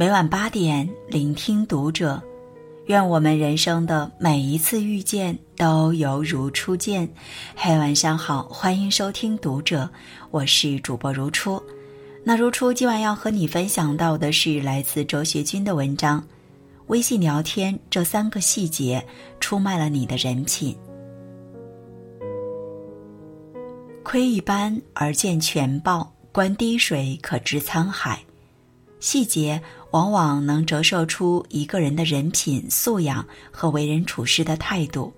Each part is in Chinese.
每晚八点，聆听读者。愿我们人生的每一次遇见都犹如初见。嘿，晚上好，欢迎收听读者，我是主播如初。那如初今晚要和你分享到的是来自周学军的文章：微信聊天这三个细节出卖了你的人品。窥一斑而见全豹，观滴水可知沧海。细节往往能折射出一个人的人品素养和为人处事的态度。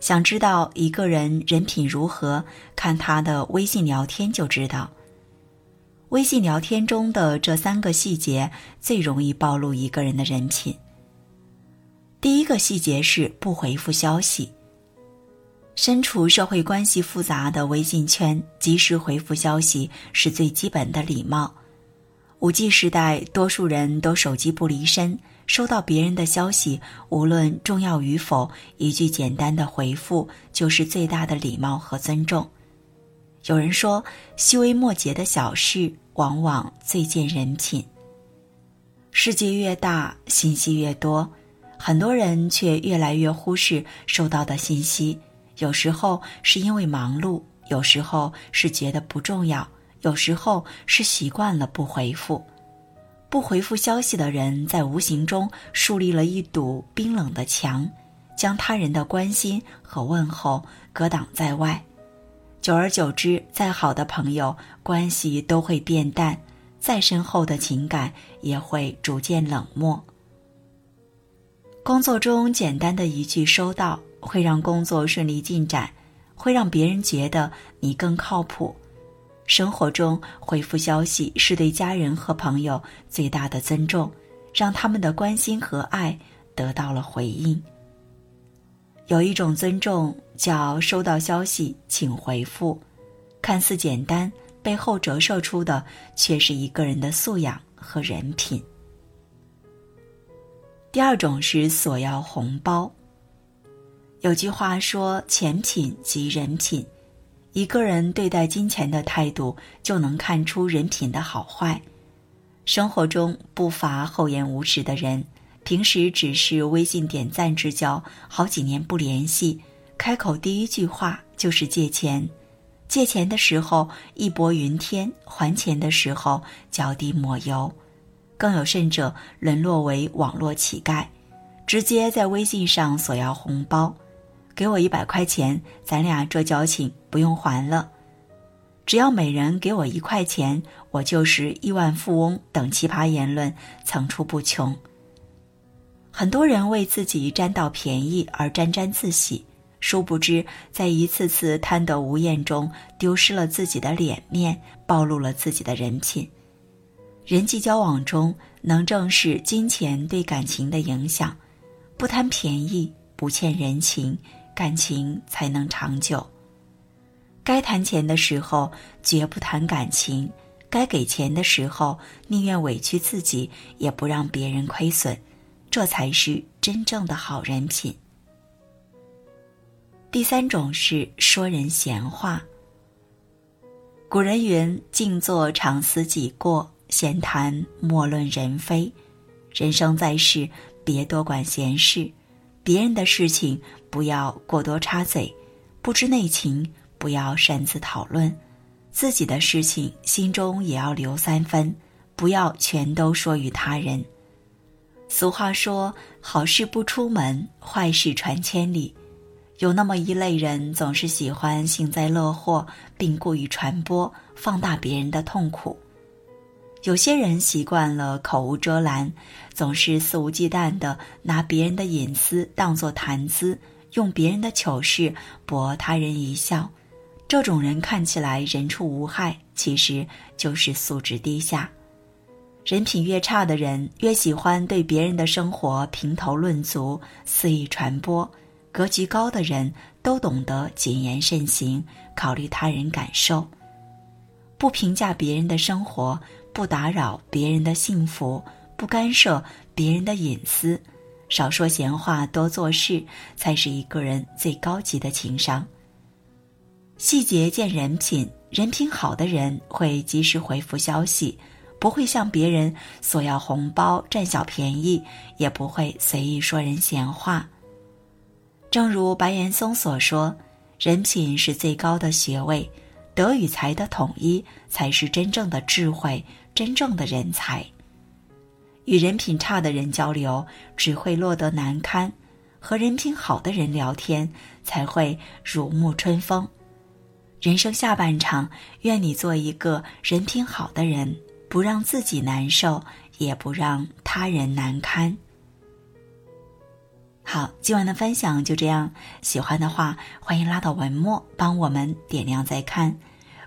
想知道一个人人品如何，看他的微信聊天就知道。微信聊天中的这三个细节最容易暴露一个人的人品。第一个细节是不回复消息。身处社会关系复杂的微信圈，及时回复消息是最基本的礼貌。五 G 时代，多数人都手机不离身，收到别人的消息，无论重要与否，一句简单的回复就是最大的礼貌和尊重。有人说，细微末节的小事往往最见人品。世界越大，信息越多，很多人却越来越忽视收到的信息。有时候是因为忙碌，有时候是觉得不重要。有时候是习惯了不回复，不回复消息的人，在无形中树立了一堵冰冷的墙，将他人的关心和问候隔挡在外。久而久之，再好的朋友关系都会变淡，再深厚的情感也会逐渐冷漠。工作中简单的一句“收到”，会让工作顺利进展，会让别人觉得你更靠谱。生活中回复消息是对家人和朋友最大的尊重，让他们的关心和爱得到了回应。有一种尊重叫收到消息请回复，看似简单，背后折射出的却是一个人的素养和人品。第二种是索要红包。有句话说：“钱品即人品。”一个人对待金钱的态度，就能看出人品的好坏。生活中不乏厚颜无耻的人，平时只是微信点赞之交，好几年不联系，开口第一句话就是借钱。借钱的时候义薄云天，还钱的时候脚底抹油，更有甚者沦落为网络乞丐，直接在微信上索要红包。给我一百块钱，咱俩这交情不用还了。只要每人给我一块钱，我就是亿万富翁等奇葩言论层出不穷。很多人为自己占到便宜而沾沾自喜，殊不知在一次次贪得无厌中，丢失了自己的脸面，暴露了自己的人品。人际交往中，能正视金钱对感情的影响，不贪便宜，不欠人情。感情才能长久。该谈钱的时候绝不谈感情，该给钱的时候宁愿委屈自己也不让别人亏损，这才是真正的好人品。第三种是说人闲话。古人云：“静坐常思己过，闲谈莫论人非。”人生在世，别多管闲事。别人的事情不要过多插嘴，不知内情不要擅自讨论，自己的事情心中也要留三分，不要全都说与他人。俗话说：“好事不出门，坏事传千里。”有那么一类人，总是喜欢幸灾乐祸，并故意传播、放大别人的痛苦。有些人习惯了口无遮拦，总是肆无忌惮的拿别人的隐私当作谈资，用别人的糗事博他人一笑。这种人看起来人畜无害，其实就是素质低下。人品越差的人，越喜欢对别人的生活评头论足、肆意传播；格局高的人都懂得谨言慎行，考虑他人感受，不评价别人的生活。不打扰别人的幸福，不干涉别人的隐私，少说闲话，多做事，才是一个人最高级的情商。细节见人品，人品好的人会及时回复消息，不会向别人索要红包占小便宜，也不会随意说人闲话。正如白岩松所说：“人品是最高的学位，德与才的统一才是真正的智慧，真正的人才。”与人品差的人交流，只会落得难堪；和人品好的人聊天，才会如沐春风。人生下半场，愿你做一个人品好的人。不让自己难受，也不让他人难堪。好，今晚的分享就这样。喜欢的话，欢迎拉到文末帮我们点亮再看，